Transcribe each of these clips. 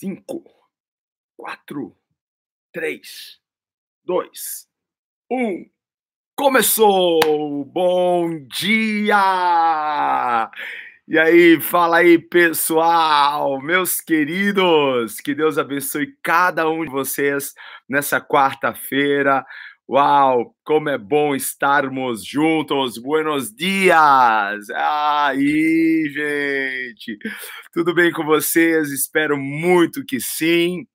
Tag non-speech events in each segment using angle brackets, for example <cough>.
Cinco, quatro, três, dois, um. Começou! Bom dia! E aí, fala aí, pessoal, meus queridos, que Deus abençoe cada um de vocês nessa quarta-feira. Uau, como é bom estarmos juntos. Buenos dias. Aí, gente. Tudo bem com vocês? Espero muito que sim.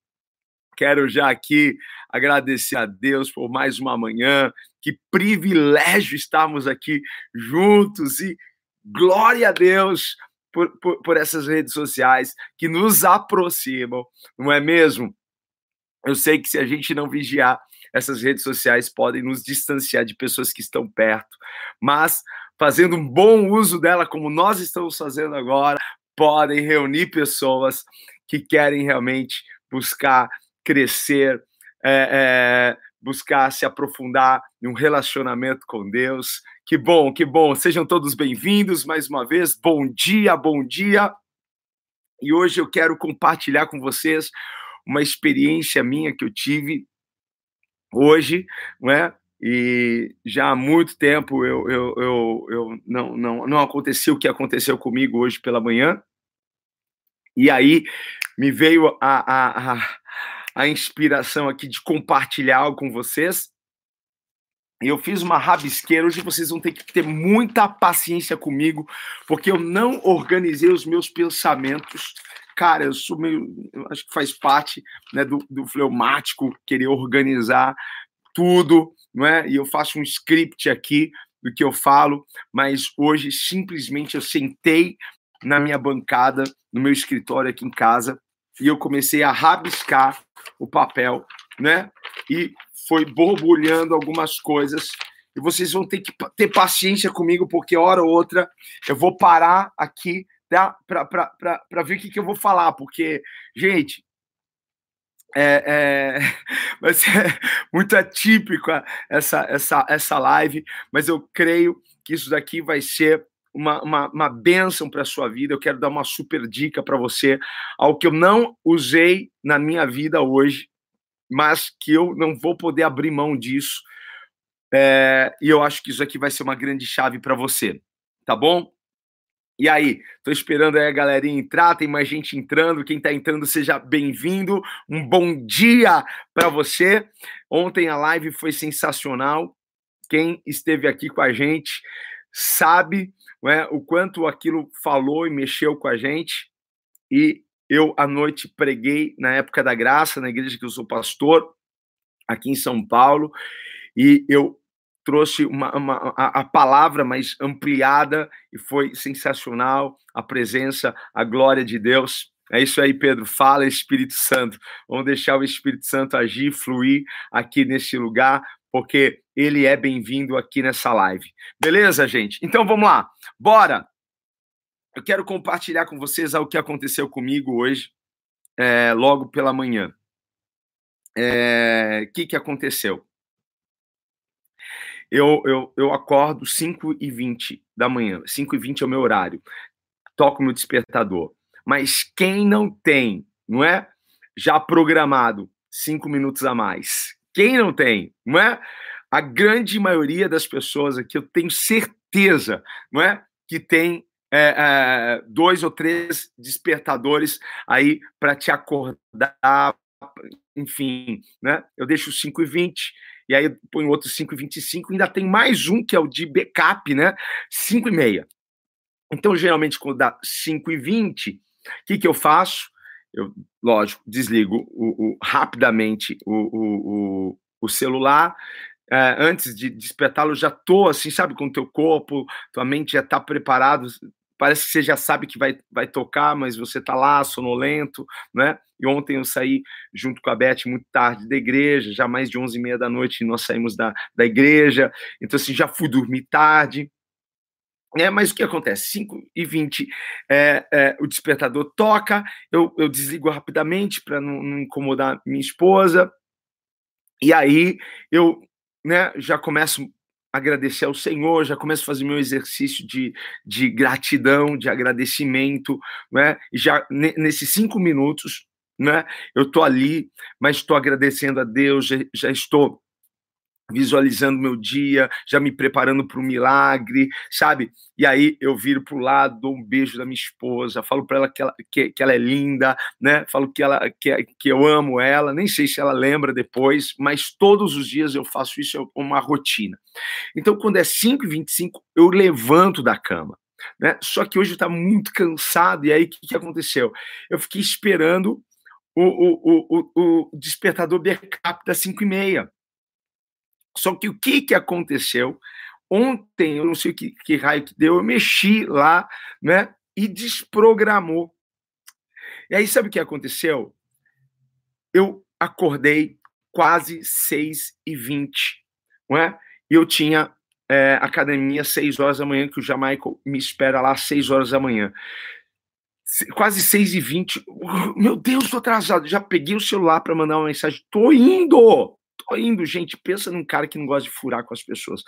Quero já aqui agradecer a Deus por mais uma manhã. Que privilégio estarmos aqui juntos e glória a Deus por, por, por essas redes sociais que nos aproximam, não é mesmo? Eu sei que se a gente não vigiar, essas redes sociais podem nos distanciar de pessoas que estão perto, mas fazendo um bom uso dela, como nós estamos fazendo agora, podem reunir pessoas que querem realmente buscar crescer, é, é, buscar se aprofundar em um relacionamento com Deus. Que bom, que bom. Sejam todos bem-vindos mais uma vez. Bom dia, bom dia. E hoje eu quero compartilhar com vocês uma experiência minha que eu tive hoje, não é? E já há muito tempo eu, eu, eu, eu não, não, não aconteceu o que aconteceu comigo hoje pela manhã. E aí me veio a, a, a, a inspiração aqui de compartilhar algo com vocês. E eu fiz uma rabisqueira. Hoje vocês vão ter que ter muita paciência comigo, porque eu não organizei os meus pensamentos cara, eu sou meio. Eu acho que faz parte né, do, do fleumático querer organizar tudo, não é? E eu faço um script aqui do que eu falo, mas hoje simplesmente eu sentei na minha bancada, no meu escritório aqui em casa, e eu comecei a rabiscar o papel, né? E foi borbulhando algumas coisas. E vocês vão ter que ter paciência comigo, porque hora ou outra eu vou parar aqui? Para ver o que, que eu vou falar, porque, gente, é, é, <laughs> vai ser muito atípico essa, essa, essa live, mas eu creio que isso daqui vai ser uma, uma, uma bênção para a sua vida. Eu quero dar uma super dica para você, algo que eu não usei na minha vida hoje, mas que eu não vou poder abrir mão disso. É, e eu acho que isso aqui vai ser uma grande chave para você, tá bom? E aí, tô esperando aí a galerinha entrar, tem mais gente entrando. Quem tá entrando, seja bem-vindo. Um bom dia para você. Ontem a live foi sensacional. Quem esteve aqui com a gente sabe é, o quanto aquilo falou e mexeu com a gente. E eu, à noite, preguei na época da graça, na igreja que eu sou pastor, aqui em São Paulo. E eu trouxe uma, uma a, a, palavra mais ampliada e foi sensacional a presença, a glória de Deus. É isso aí, Pedro. Fala, Espírito Santo. Vamos deixar o Espírito Santo agir, fluir aqui nesse lugar, porque ele é bem-vindo aqui nessa live. Beleza, gente? Então vamos lá. Bora! Eu quero compartilhar com vocês o que aconteceu comigo hoje, é, logo pela manhã. O é, que, que aconteceu? Eu, eu, eu acordo 5 e 20 da manhã. 5 e 20 é o meu horário. Toco meu despertador. Mas quem não tem, não é? Já programado cinco minutos a mais. Quem não tem, não é? A grande maioria das pessoas aqui, eu tenho certeza, não é? Que tem é, é, dois ou três despertadores aí para te acordar, enfim, né? Eu deixo 5 e 20 e aí põe outro 5,25, ainda tem mais um que é o de backup, né? 5,5. Então, geralmente, quando dá 5,20, o que, que eu faço? Eu, lógico, desligo o, o rapidamente o, o, o celular. É, antes de despertá-lo, já tô assim, sabe, com o teu corpo, tua mente já está preparado, parece que você já sabe que vai, vai tocar, mas você tá lá, sonolento, né? E ontem eu saí junto com a Beth muito tarde da igreja, já mais de 11 e meia da noite nós saímos da, da igreja, então assim, já fui dormir tarde, é, mas o que acontece? 5 e 20, é, é, o despertador toca, eu, eu desligo rapidamente para não, não incomodar minha esposa, e aí eu né, já começo agradecer ao Senhor, já começo a fazer meu exercício de, de gratidão, de agradecimento, né? Já nesses cinco minutos né? Eu estou ali, mas estou agradecendo a Deus, já, já estou visualizando meu dia, já me preparando para um milagre, sabe? E aí eu viro para o lado, dou um beijo da minha esposa, falo para ela que ela, que, que, ela é linda, né? Falo que, ela, que, que eu amo ela, nem sei se ela lembra depois, mas todos os dias eu faço isso, é uma rotina. Então, quando é 5h25, eu levanto da cama. Né? Só que hoje eu estava muito cansado, e aí o que, que aconteceu? Eu fiquei esperando o, o, o, o despertador backup das 5 e meia. Só que o que, que aconteceu? Ontem, eu não sei que, que raio que deu, eu mexi lá, né? E desprogramou. E aí, sabe o que aconteceu? Eu acordei quase 6 e 20 não é? E eu tinha é, academia às 6 horas da manhã, que o Jamaica me espera lá às 6 horas da manhã. Quase 6 e 20 Meu Deus, tô atrasado. Já peguei o celular para mandar uma mensagem. Tô indo! Tô indo, gente. Pensa num cara que não gosta de furar com as pessoas.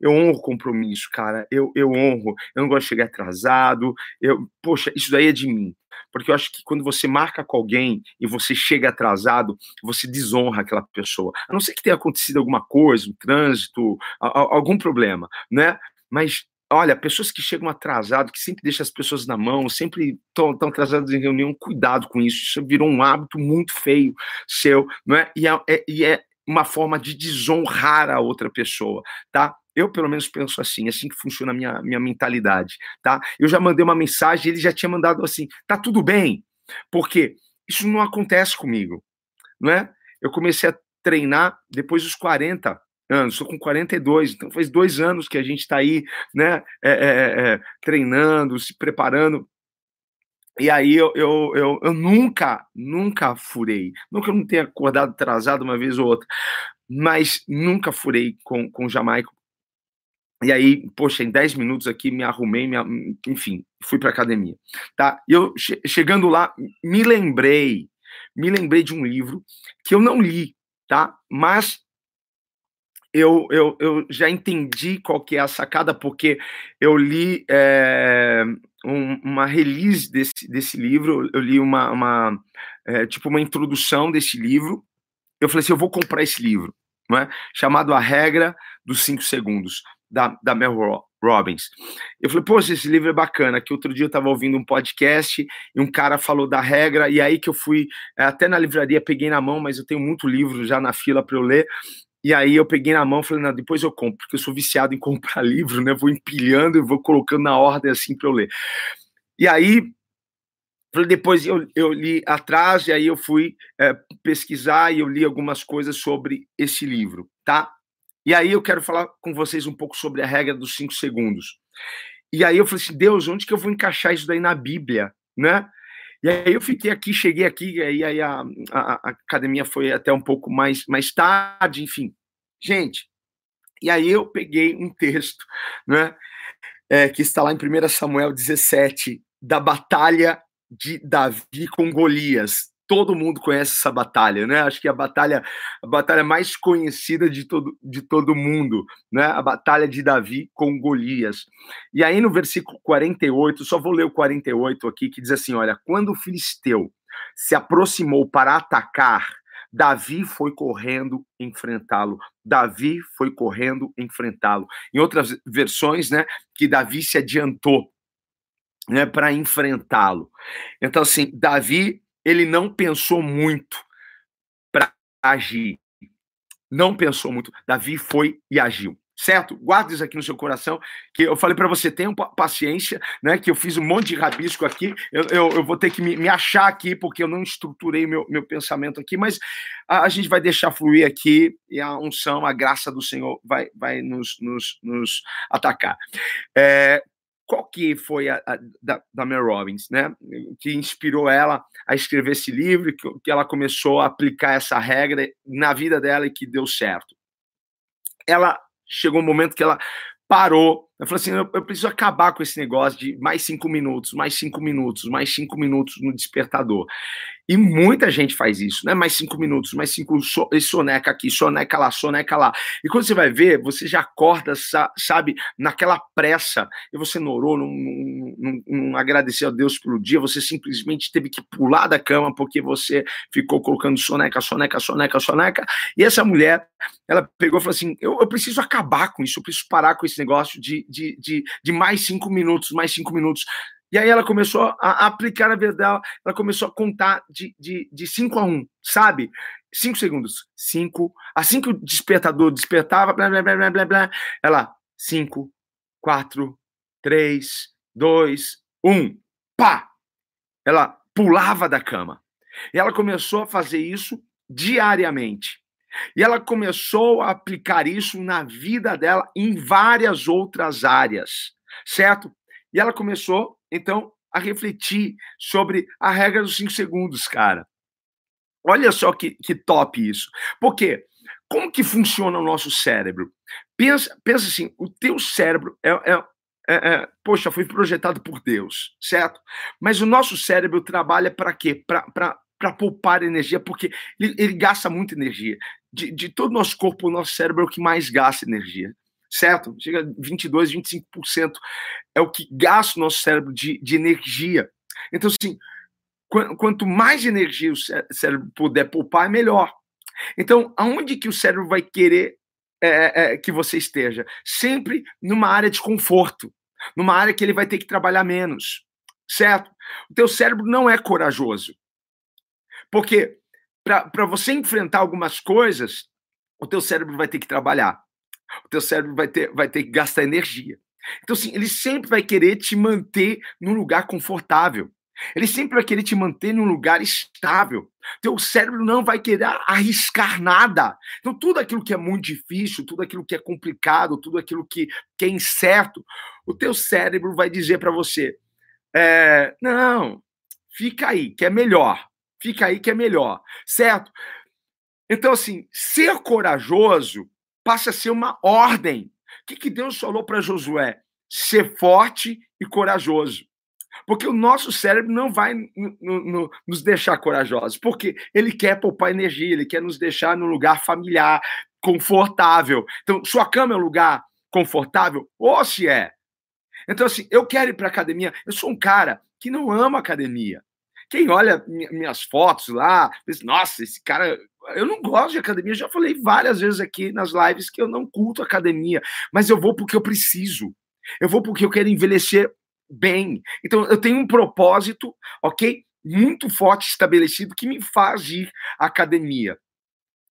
Eu honro compromisso, cara. Eu, eu honro. Eu não gosto de chegar atrasado. Eu, poxa, isso daí é de mim. Porque eu acho que quando você marca com alguém e você chega atrasado, você desonra aquela pessoa. A não ser que tenha acontecido alguma coisa, um trânsito, algum problema, né? Mas olha, pessoas que chegam atrasado, que sempre deixam as pessoas na mão, sempre estão atrasadas em reunião, cuidado com isso. Isso virou um hábito muito feio seu, não é? E é, é, e é uma forma de desonrar a outra pessoa, tá? Eu, pelo menos, penso assim, é assim que funciona a minha, minha mentalidade, tá? Eu já mandei uma mensagem, ele já tinha mandado assim, tá tudo bem, porque isso não acontece comigo, não é? Eu comecei a treinar depois dos 40 anos, estou com 42, então faz dois anos que a gente está aí, né, é, é, é, treinando, se preparando e aí eu, eu, eu, eu, nunca, nunca furei. Nunca não tenha acordado atrasado uma vez ou outra. Mas nunca furei com, com Jamaica. E aí, poxa, em 10 minutos aqui me arrumei, me, enfim, fui para academia. Tá? E eu, che chegando lá, me lembrei, me lembrei de um livro que eu não li, tá? Mas eu, eu, eu já entendi qual que é a sacada, porque eu li é, um, uma release desse, desse livro, eu li uma, uma é, tipo uma introdução desse livro. Eu falei assim, eu vou comprar esse livro, não é? chamado A Regra dos Cinco Segundos, da, da Mel Robbins. Eu falei, poxa, esse livro é bacana, que outro dia eu estava ouvindo um podcast e um cara falou da regra, e aí que eu fui, é, até na livraria, peguei na mão, mas eu tenho muito livro já na fila para eu ler, e aí eu peguei na mão e falei, não, depois eu compro, porque eu sou viciado em comprar <laughs> livro, né? Vou empilhando e vou colocando na ordem assim para eu ler. E aí, depois eu, eu li atrás, e aí eu fui é, pesquisar e eu li algumas coisas sobre esse livro, tá? E aí eu quero falar com vocês um pouco sobre a regra dos cinco segundos. E aí eu falei assim, Deus, onde que eu vou encaixar isso daí na Bíblia, né? E aí eu fiquei aqui, cheguei aqui, e aí a, a, a, academia foi até um pouco mais, mais tarde, enfim. Gente, e aí eu peguei um texto, né, é, que está lá em 1 Samuel 17, da batalha de Davi com Golias todo mundo conhece essa batalha, né? Acho que é a batalha, a batalha mais conhecida de todo, de todo mundo, né? A batalha de Davi com Golias. E aí no versículo 48, só vou ler o 48 aqui, que diz assim: olha, quando o filisteu se aproximou para atacar, Davi foi correndo enfrentá-lo. Davi foi correndo enfrentá-lo. Em outras versões, né, que Davi se adiantou né, para enfrentá-lo. Então, assim, Davi ele não pensou muito para agir. Não pensou muito. Davi foi e agiu. Certo? Guarde isso aqui no seu coração, que eu falei para você, tenha paciência, né? Que eu fiz um monte de rabisco aqui, eu, eu, eu vou ter que me, me, achar aqui, porque eu não estruturei meu, meu pensamento aqui, mas a, a, gente vai deixar fluir aqui e a unção, a graça do Senhor vai, vai nos, nos, nos atacar. É, qual que foi a, a da, da Robbins, né? Que inspirou ela a escrever esse livro, que, que ela começou a aplicar essa regra na vida dela e que deu certo. Ela chegou um momento que ela parou Eu falei assim: eu, eu, preciso acabar com esse negócio de mais cinco minutos, mais cinco minutos, mais cinco minutos no despertador. E muita gente faz isso, né? Mais cinco minutos, mais cinco, soneca aqui, soneca lá, soneca lá. E quando você vai ver, você já acorda, sabe, naquela pressa, e você não, não, não, não agradeceu a Deus pelo dia, você simplesmente teve que pular da cama porque você ficou colocando soneca, soneca, soneca, soneca. E essa mulher, ela pegou e falou assim: eu, eu preciso acabar com isso, eu preciso parar com esse negócio de, de, de, de mais cinco minutos, mais cinco minutos. E aí ela começou a aplicar a verdade, ela começou a contar de, de, de cinco a um, sabe? Cinco segundos. Cinco. Assim que o despertador despertava, blá, blá, blá, blá, blá, blá ela, cinco, quatro, três, dois, um. Pá! Ela pulava da cama. E ela começou a fazer isso diariamente. E ela começou a aplicar isso na vida dela em várias outras áreas, certo? E ela começou então, a refletir sobre a regra dos cinco segundos, cara. Olha só que, que top isso. Por quê? Como que funciona o nosso cérebro? Pensa, pensa assim, o teu cérebro é, é, é, é poxa, foi projetado por Deus, certo? Mas o nosso cérebro trabalha para quê? Para poupar energia, porque ele, ele gasta muita energia. De, de todo o nosso corpo, o nosso cérebro é o que mais gasta energia certo? Chega a 22, 25% é o que gasta o nosso cérebro de, de energia. Então, assim, quanto mais energia o cérebro puder poupar, é melhor. Então, aonde que o cérebro vai querer é, é, é, que você esteja? Sempre numa área de conforto, numa área que ele vai ter que trabalhar menos, certo? O teu cérebro não é corajoso. Porque para você enfrentar algumas coisas, o teu cérebro vai ter que trabalhar o teu cérebro vai ter, vai ter que gastar energia. Então, assim, ele sempre vai querer te manter num lugar confortável. Ele sempre vai querer te manter num lugar estável. Teu cérebro não vai querer arriscar nada. Então, tudo aquilo que é muito difícil, tudo aquilo que é complicado, tudo aquilo que, que é incerto, o teu cérebro vai dizer para você: é, não, fica aí, que é melhor. Fica aí que é melhor, certo? Então, assim, ser corajoso passa a ser uma ordem. O que, que Deus falou para Josué? Ser forte e corajoso. Porque o nosso cérebro não vai nos deixar corajosos, porque ele quer poupar energia, ele quer nos deixar num lugar familiar, confortável. Então, sua cama é um lugar confortável? Ou se é. Então, assim, eu quero ir para academia. Eu sou um cara que não ama academia. Quem olha minhas fotos lá, diz, nossa, esse cara. Eu não gosto de academia, já falei várias vezes aqui nas lives que eu não culto academia, mas eu vou porque eu preciso. Eu vou porque eu quero envelhecer bem. Então, eu tenho um propósito, ok? Muito forte estabelecido que me faz ir à academia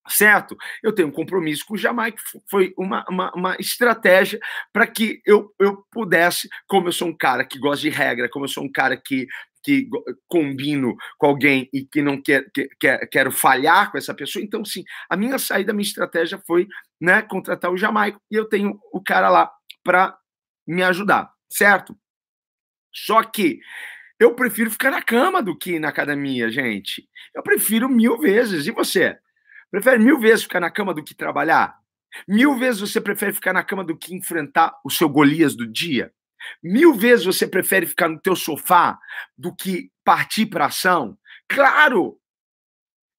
certo? Eu tenho um compromisso com o Jamaica, foi uma, uma, uma estratégia para que eu, eu pudesse, como eu sou um cara que gosta de regra, como eu sou um cara que que combino com alguém e que não quer, que, quer, quero falhar com essa pessoa. Então, sim, a minha saída, a minha estratégia foi né, contratar o Jamaico e eu tenho o cara lá para me ajudar, certo? Só que eu prefiro ficar na cama do que na academia, gente. Eu prefiro mil vezes. E você? Prefere mil vezes ficar na cama do que trabalhar? Mil vezes você prefere ficar na cama do que enfrentar o seu Golias do dia? Mil vezes você prefere ficar no teu sofá do que partir para ação? Claro!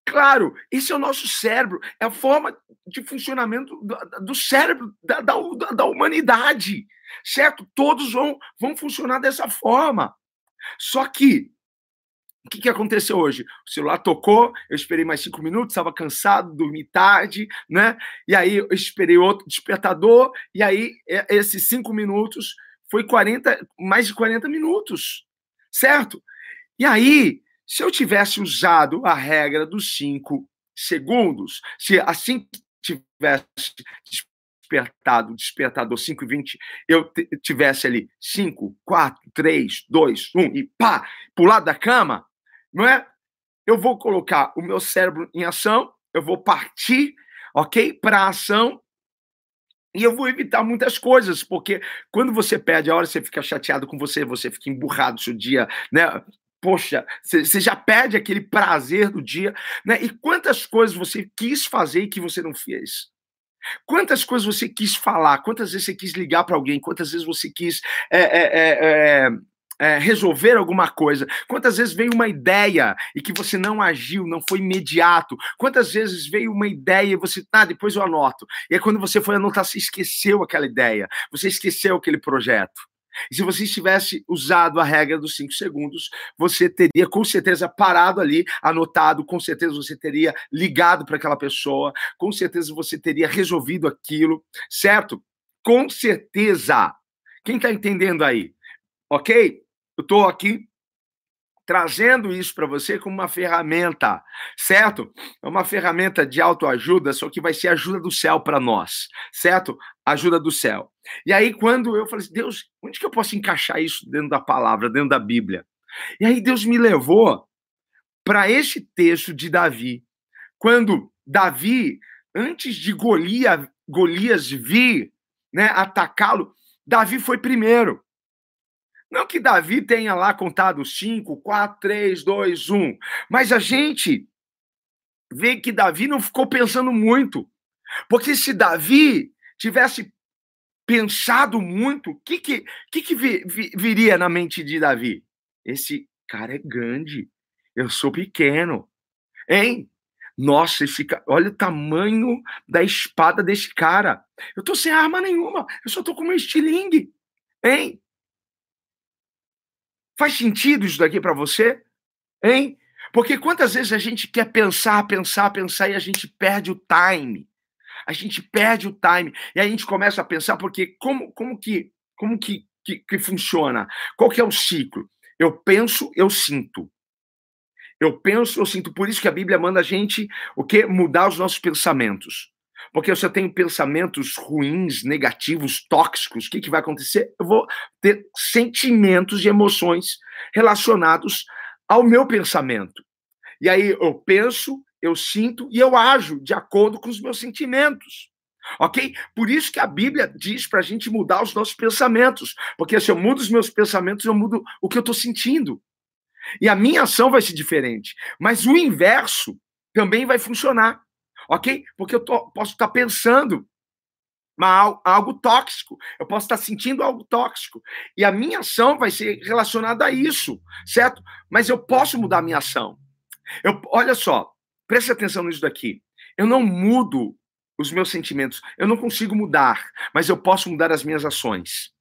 Claro, esse é o nosso cérebro, é a forma de funcionamento do, cérebro da, da, da, humanidade, certo? Todos vão, vão funcionar dessa forma. Só que, o que, que aconteceu hoje? O celular tocou, eu esperei mais cinco minutos, estava cansado, dormi tarde, né? E aí eu esperei outro despertador, e aí esses cinco minutos foi 40, mais de 40 minutos, certo? E aí, se eu tivesse usado a regra dos 5 segundos, se assim que tivesse despertado, despertador 5 e 20, eu tivesse ali 5, 4, 3, 2, 1 e pá, pular da cama, não é? Eu vou colocar o meu cérebro em ação, eu vou partir, ok, para ação e eu vou evitar muitas coisas, porque quando você perde a hora, você fica chateado com você, você fica emburrado seu dia, né? Poxa, você já perde aquele prazer do dia, né? E quantas coisas você quis fazer e que você não fez? Quantas coisas você quis falar? Quantas vezes você quis ligar para alguém? Quantas vezes você quis é, é, é, é, resolver alguma coisa? Quantas vezes veio uma ideia e que você não agiu, não foi imediato? Quantas vezes veio uma ideia e você, ah, depois eu anoto. E aí quando você foi anotar, você esqueceu aquela ideia, você esqueceu aquele projeto. E se você tivesse usado a regra dos cinco segundos, você teria com certeza parado ali, anotado, com certeza você teria ligado para aquela pessoa, com certeza você teria resolvido aquilo, certo? Com certeza. Quem está entendendo aí? Ok? Eu estou aqui trazendo isso para você como uma ferramenta, certo? É uma ferramenta de autoajuda, só que vai ser ajuda do céu para nós, certo? Ajuda do céu. E aí, quando eu falei assim, Deus, onde que eu posso encaixar isso dentro da palavra, dentro da Bíblia? E aí, Deus me levou para esse texto de Davi, quando Davi, antes de Golias, Golias vir né, atacá-lo, Davi foi primeiro. Não que Davi tenha lá contado 5, 4, 3, 2, 1, mas a gente vê que Davi não ficou pensando muito. Porque se Davi tivesse pensado muito, o que, que, que, que vi, vi, viria na mente de Davi? Esse cara é grande, eu sou pequeno. Hein? Nossa, esse cara, olha o tamanho da espada desse cara. Eu tô sem arma nenhuma, eu só tô com meu estilingue. Hein? Faz sentido isso daqui para você? Hein? Porque quantas vezes a gente quer pensar, pensar, pensar e a gente perde o time. A gente perde o time e a gente começa a pensar porque como como que como que, que, que funciona? Qual que é o ciclo? Eu penso, eu sinto. Eu penso, eu sinto. Por isso que a Bíblia manda a gente o que mudar os nossos pensamentos. Porque se eu tenho pensamentos ruins, negativos, tóxicos, o que, que vai acontecer? Eu vou ter sentimentos e emoções relacionados ao meu pensamento. E aí eu penso, eu sinto e eu ajo de acordo com os meus sentimentos. Ok? Por isso que a Bíblia diz para a gente mudar os nossos pensamentos. Porque se eu mudo os meus pensamentos, eu mudo o que eu estou sentindo. E a minha ação vai ser diferente. Mas o inverso também vai funcionar ok? Porque eu tô, posso estar pensando uma, algo tóxico, eu posso estar sentindo algo tóxico, e a minha ação vai ser relacionada a isso, certo? Mas eu posso mudar a minha ação. Eu, olha só, preste atenção nisso daqui. Eu não mudo os meus sentimentos, eu não consigo mudar, mas eu posso mudar as minhas ações,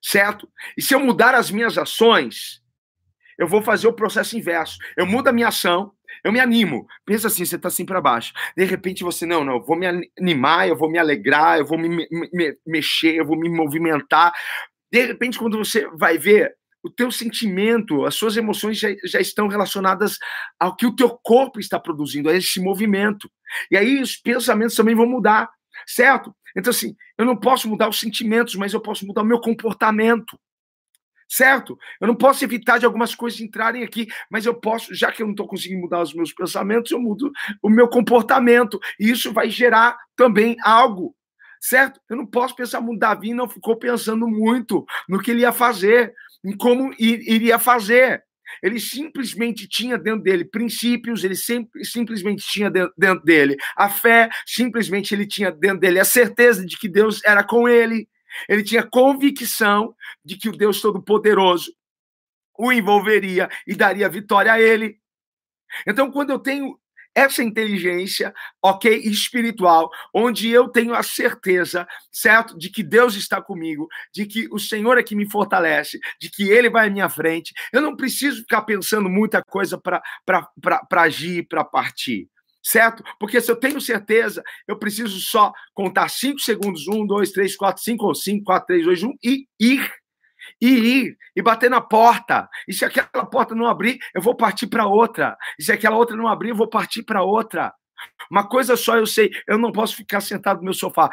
certo? E se eu mudar as minhas ações, eu vou fazer o processo inverso. Eu mudo a minha ação, eu me animo. Pensa assim, você está assim para baixo. De repente você, não, não, eu vou me animar, eu vou me alegrar, eu vou me, me, me mexer, eu vou me movimentar. De repente, quando você vai ver, o teu sentimento, as suas emoções já, já estão relacionadas ao que o teu corpo está produzindo, a esse movimento. E aí os pensamentos também vão mudar, certo? Então, assim, eu não posso mudar os sentimentos, mas eu posso mudar o meu comportamento certo? Eu não posso evitar de algumas coisas entrarem aqui, mas eu posso, já que eu não estou conseguindo mudar os meus pensamentos, eu mudo o meu comportamento. E isso vai gerar também algo, certo? Eu não posso pensar muito. Davi não ficou pensando muito no que ele ia fazer, em como iria fazer. Ele simplesmente tinha dentro dele princípios, ele sempre, simplesmente tinha dentro dele a fé, simplesmente ele tinha dentro dele a certeza de que Deus era com ele, ele tinha convicção de que o Deus Todo-Poderoso o envolveria e daria vitória a ele. Então, quando eu tenho essa inteligência, ok, espiritual, onde eu tenho a certeza, certo, de que Deus está comigo, de que o Senhor é que me fortalece, de que Ele vai à minha frente, eu não preciso ficar pensando muita coisa para agir, para partir certo? Porque se eu tenho certeza, eu preciso só contar cinco segundos, um, dois, três, quatro, cinco ou cinco, quatro, três, dois, um, e ir. E ir, e bater na porta. E se aquela porta não abrir, eu vou partir para outra. E se aquela outra não abrir, eu vou partir para outra. Uma coisa só eu sei, eu não posso ficar sentado no meu sofá.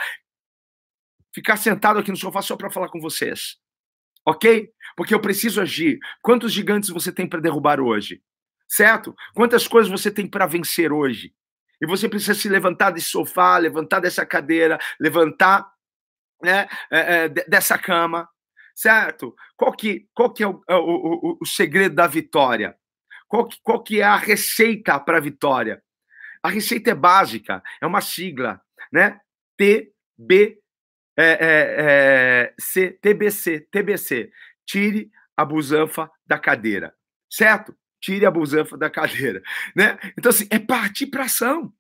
Ficar sentado aqui no sofá só para falar com vocês. Ok? Porque eu preciso agir. Quantos gigantes você tem para derrubar hoje? Certo? Quantas coisas você tem para vencer hoje? E você precisa se levantar desse sofá, levantar dessa cadeira, levantar né, é, é, dessa cama, certo? Qual que, qual que é o, é o, o, o segredo da vitória? Qual que, qual que é a receita para a vitória? A receita é básica, é uma sigla, né? TB, é, é, é, C, TBC, TBC. Tire a busanfa da cadeira, certo? Tire a busanfa da cadeira, <laughs> né? Então, assim, é partir para ação.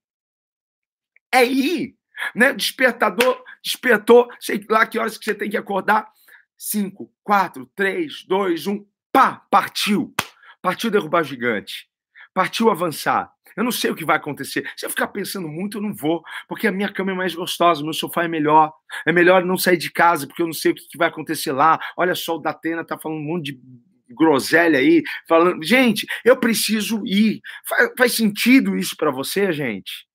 É ir, né? Despertador, despertou, sei lá que horas que você tem que acordar. 5, 4, 3, 2, 1, pá, partiu. Partiu derrubar gigante. Partiu avançar. Eu não sei o que vai acontecer. Se eu ficar pensando muito, eu não vou, porque a minha cama é mais gostosa, meu sofá é melhor. É melhor não sair de casa, porque eu não sei o que vai acontecer lá. Olha só, o Datena tá falando um monte de groselha aí, falando. Gente, eu preciso ir. Faz, faz sentido isso para você, gente?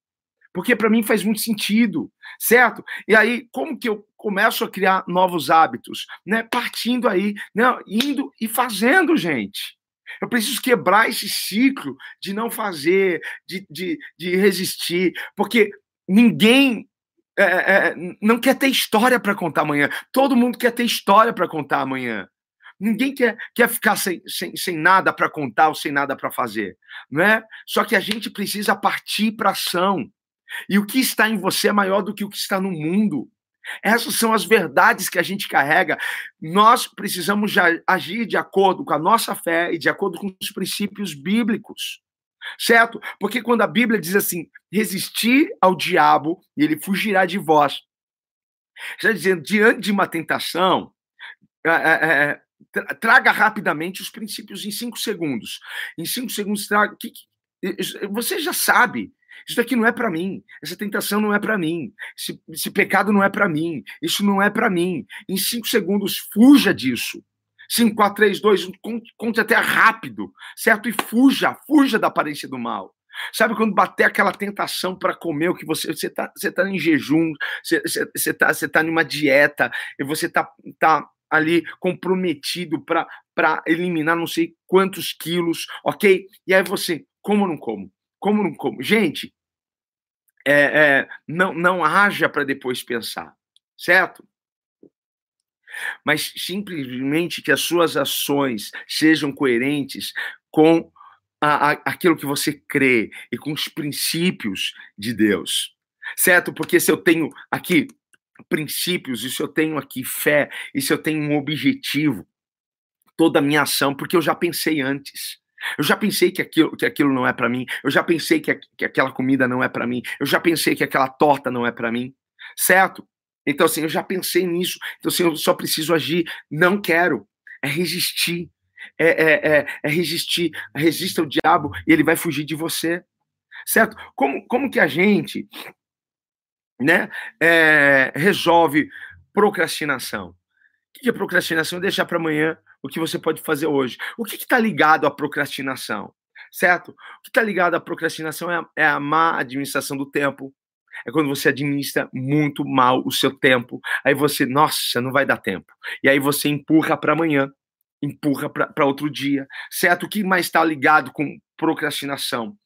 Porque para mim faz muito sentido, certo? E aí, como que eu começo a criar novos hábitos? Né? Partindo aí, né? indo e fazendo, gente. Eu preciso quebrar esse ciclo de não fazer, de, de, de resistir, porque ninguém é, é, não quer ter história para contar amanhã. Todo mundo quer ter história para contar amanhã. Ninguém quer, quer ficar sem, sem, sem nada para contar ou sem nada para fazer, não é? Só que a gente precisa partir para ação. E o que está em você é maior do que o que está no mundo. Essas são as verdades que a gente carrega. Nós precisamos agir de acordo com a nossa fé e de acordo com os princípios bíblicos. Certo? Porque quando a Bíblia diz assim: resistir ao diabo e ele fugirá de vós. Está dizendo, diante de uma tentação, é, é, é, traga rapidamente os princípios em cinco segundos. Em cinco segundos, traga. Você já sabe isso aqui não é para mim. Essa tentação não é para mim. Esse, esse, pecado não é para mim. Isso não é para mim. Em cinco segundos, fuja disso. 5, 4, 3, 2, conte até rápido, certo? E fuja, fuja da aparência do mal. Sabe quando bater aquela tentação para comer o que você você tá, você tá em jejum, você, você, você tá você tá numa dieta e você tá, tá ali comprometido para eliminar não sei quantos quilos, OK? E aí você, como não como? Como não como? Gente, é, é, não, não haja para depois pensar, certo? Mas simplesmente que as suas ações sejam coerentes com a, a, aquilo que você crê e com os princípios de Deus, certo? Porque se eu tenho aqui princípios, e se eu tenho aqui fé, e se eu tenho um objetivo, toda a minha ação, porque eu já pensei antes. Eu já pensei que aquilo, que aquilo não é para mim. Eu já pensei que, que aquela comida não é para mim. Eu já pensei que aquela torta não é para mim. Certo? Então, assim, eu já pensei nisso. Então, assim, eu só preciso agir. Não quero. É resistir. É, é, é, é resistir. Resista ao diabo e ele vai fugir de você. Certo? Como, como que a gente né, é, resolve procrastinação? O que é procrastinação? Deixar para amanhã o que você pode fazer hoje. O que está ligado à procrastinação? Certo? O que está ligado à procrastinação é a, é a má administração do tempo. É quando você administra muito mal o seu tempo. Aí você, nossa, não vai dar tempo. E aí você empurra para amanhã, empurra para outro dia. Certo? O que mais está ligado com procrastinação?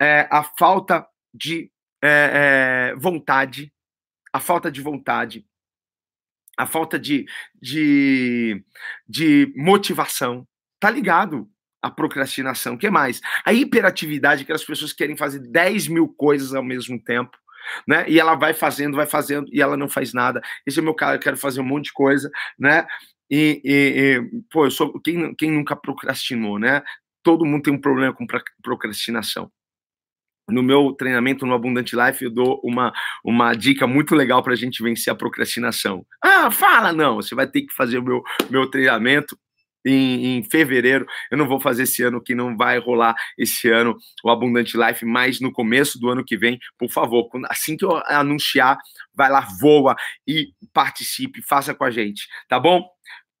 É a falta de é, é, vontade. A falta de vontade a falta de, de, de motivação. Tá ligado à procrastinação. O que mais? A hiperatividade, que as pessoas querem fazer 10 mil coisas ao mesmo tempo. Né? E ela vai fazendo, vai fazendo, e ela não faz nada. Esse é meu caso, eu quero fazer um monte de coisa, né? E, e, e pô, eu sou quem, quem nunca procrastinou, né? Todo mundo tem um problema com procrastinação no meu treinamento no Abundant Life, eu dou uma, uma dica muito legal para a gente vencer a procrastinação. Ah, fala não, você vai ter que fazer o meu, meu treinamento em, em, fevereiro. Eu não vou fazer esse ano, que não vai rolar esse ano o Abundant Life, mas no começo do ano que vem, por favor, assim que eu anunciar, vai lá, voa e participe, faça com a gente, tá bom?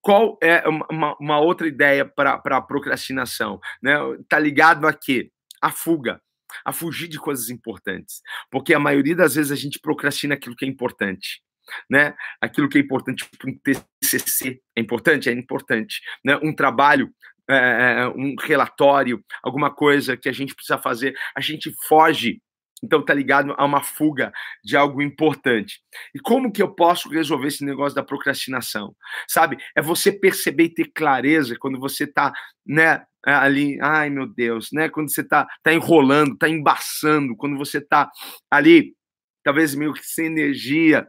Qual é uma, uma outra ideia para procrastinação? Né? Tá ligado a quê? A fuga a fugir de coisas importantes, porque a maioria das vezes a gente procrastina aquilo que é importante. Né? Aquilo que é importante, tipo um TCC é importante, é importante, né? Um trabalho, é, um relatório, alguma coisa que a gente precisa fazer, a gente foge então tá ligado a uma fuga de algo importante. E como que eu posso resolver esse negócio da procrastinação? Sabe? É você perceber e ter clareza quando você tá, né, ali, ai meu Deus, né, quando você tá tá enrolando, tá embaçando, quando você tá ali talvez meio que sem energia.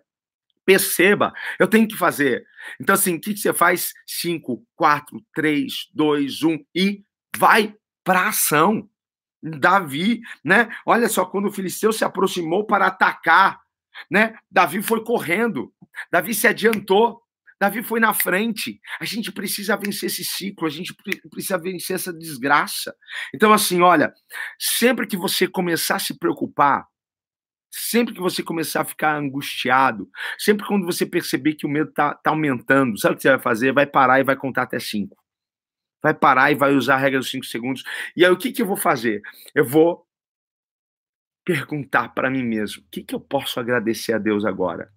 Perceba, eu tenho que fazer. Então, assim, o que, que você faz? 5, 4, 3, 2, 1 e vai para ação. Davi, né? Olha só, quando o filisteu se aproximou para atacar, né? Davi foi correndo, Davi se adiantou, Davi foi na frente. A gente precisa vencer esse ciclo, a gente precisa vencer essa desgraça. Então, assim, olha, sempre que você começar a se preocupar, sempre que você começar a ficar angustiado, sempre quando você perceber que o medo está tá aumentando, sabe o que você vai fazer? Vai parar e vai contar até cinco. Vai parar e vai usar a regra dos cinco segundos. E aí, o que, que eu vou fazer? Eu vou perguntar para mim mesmo: o que, que eu posso agradecer a Deus agora?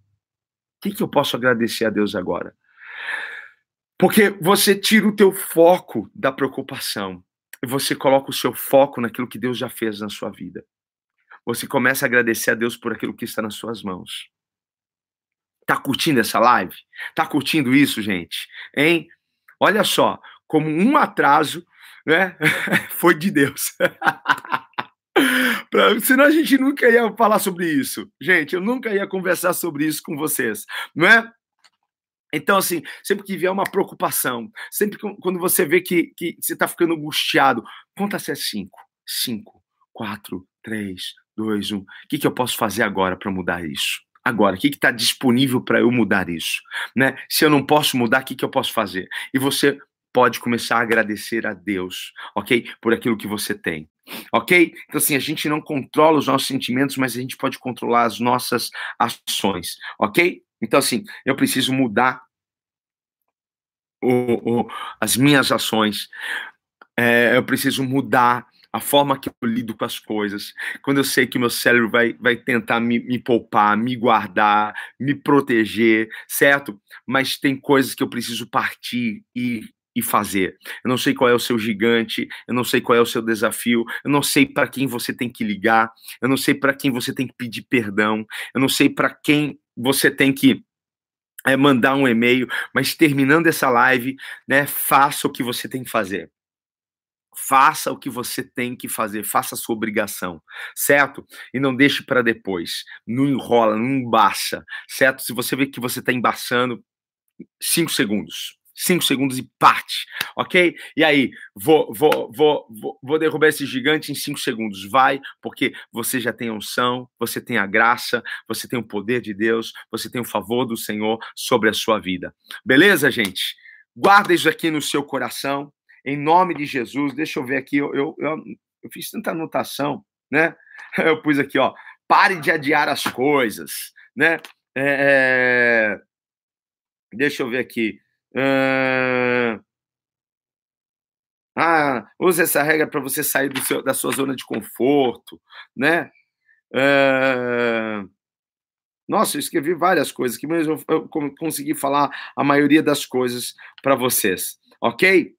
O que, que eu posso agradecer a Deus agora? Porque você tira o teu foco da preocupação e você coloca o seu foco naquilo que Deus já fez na sua vida. Você começa a agradecer a Deus por aquilo que está nas suas mãos. Tá curtindo essa live? Tá curtindo isso, gente? Hein? Olha só, como um atraso, né? <laughs> Foi de Deus. pra, senão a gente nunca ia falar sobre isso. Gente, eu nunca ia conversar sobre isso com vocês, não é? Então, assim, sempre que vier uma preocupação, sempre que, quando você vê que, que você está ficando angustiado, conta até cinco. Cinco, quatro, três, dois, um. O que, que eu posso fazer agora para mudar isso? Agora, o que está disponível para eu mudar isso? Né? Se eu não posso mudar, o que, que eu posso fazer? E você pode começar a agradecer a Deus, ok? Por aquilo que você tem. Ok? Então, assim, a gente não controla os nossos sentimentos, mas a gente pode controlar as nossas ações, ok? Então, assim, eu preciso mudar o, o, as minhas ações, é, eu preciso mudar a forma que eu lido com as coisas. Quando eu sei que meu cérebro vai, vai tentar me, me poupar, me guardar, me proteger, certo? Mas tem coisas que eu preciso partir e e fazer. Eu não sei qual é o seu gigante, eu não sei qual é o seu desafio, eu não sei para quem você tem que ligar, eu não sei para quem você tem que pedir perdão, eu não sei para quem você tem que é, mandar um e-mail, mas terminando essa live, né, faça o que você tem que fazer. Faça o que você tem que fazer, faça a sua obrigação, certo? E não deixe para depois. Não enrola, não embaça, certo? Se você vê que você está embaçando, cinco segundos cinco segundos e parte, ok? E aí, vou, vou, vou, vou, vou derrubar esse gigante em cinco segundos. Vai, porque você já tem a unção, você tem a graça, você tem o poder de Deus, você tem o favor do Senhor sobre a sua vida. Beleza, gente? Guarda isso aqui no seu coração, em nome de Jesus. Deixa eu ver aqui, eu, eu, eu, eu fiz tanta anotação, né? <laughs> Eu pus aqui, ó, pare de adiar as coisas, né? É... é deixa eu ver aqui. Ah, use essa regra para você sair seu, da sua zona de conforto, né? Nossa, eu escrevi várias coisas aqui, mas eu, eu consegui falar a maioria das coisas para vocês, ok?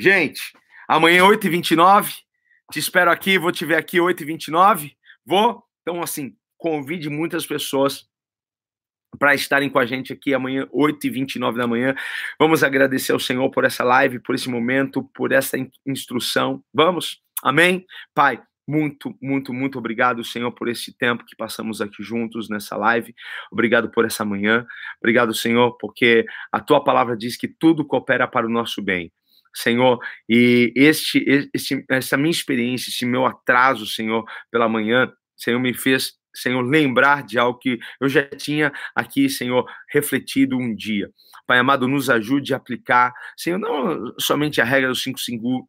Gente, amanhã 8h29, te espero aqui, vou te ver aqui 8h29, vou? Então, assim, convide muitas pessoas para estarem com a gente aqui amanhã, 8h29 da manhã. Vamos agradecer ao Senhor por essa live, por esse momento, por essa instrução. Vamos? Amém? Pai, muito, muito, muito obrigado, Senhor, por esse tempo que passamos aqui juntos nessa live. Obrigado por essa manhã. Obrigado, Senhor, porque a tua palavra diz que tudo coopera para o nosso bem. Senhor, e este, este, essa minha experiência, esse meu atraso, Senhor, pela manhã, Senhor, me fez Senhor, lembrar de algo que eu já tinha aqui, Senhor, refletido um dia. Pai amado, nos ajude a aplicar, Senhor, não somente a regra dos cinco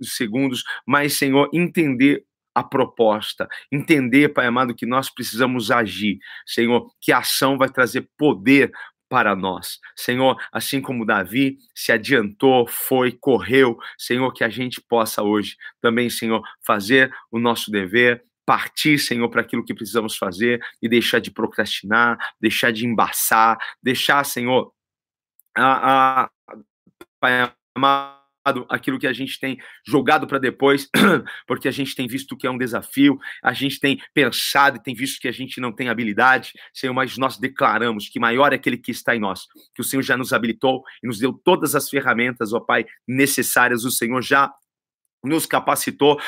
segundos, mas, Senhor, entender a proposta, entender, Pai amado, que nós precisamos agir, Senhor, que a ação vai trazer poder para nós. Senhor, assim como Davi se adiantou, foi, correu, Senhor, que a gente possa hoje também, Senhor, fazer o nosso dever, partir, Senhor, para aquilo que precisamos fazer e deixar de procrastinar, deixar de embaçar, deixar, Senhor, a, a, Pai amado, aquilo que a gente tem jogado para depois, <clears throat> porque a gente tem visto que é um desafio, a gente tem pensado e tem visto que a gente não tem habilidade, Senhor, mas nós declaramos que maior é aquele que está em nós, que o Senhor já nos habilitou e nos deu todas as ferramentas, ó Pai, necessárias, o Senhor já nos capacitou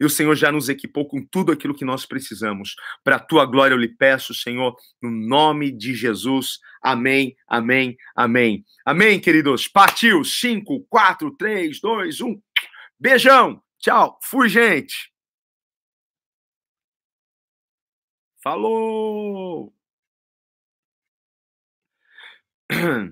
E o Senhor já nos equipou com tudo aquilo que nós precisamos. Para a tua glória eu lhe peço, Senhor, no nome de Jesus. Amém, amém, amém. Amém, queridos. Partiu. 5, 4, 3, 2, 1. Beijão. Tchau. Fui, gente. Falou! <clears throat>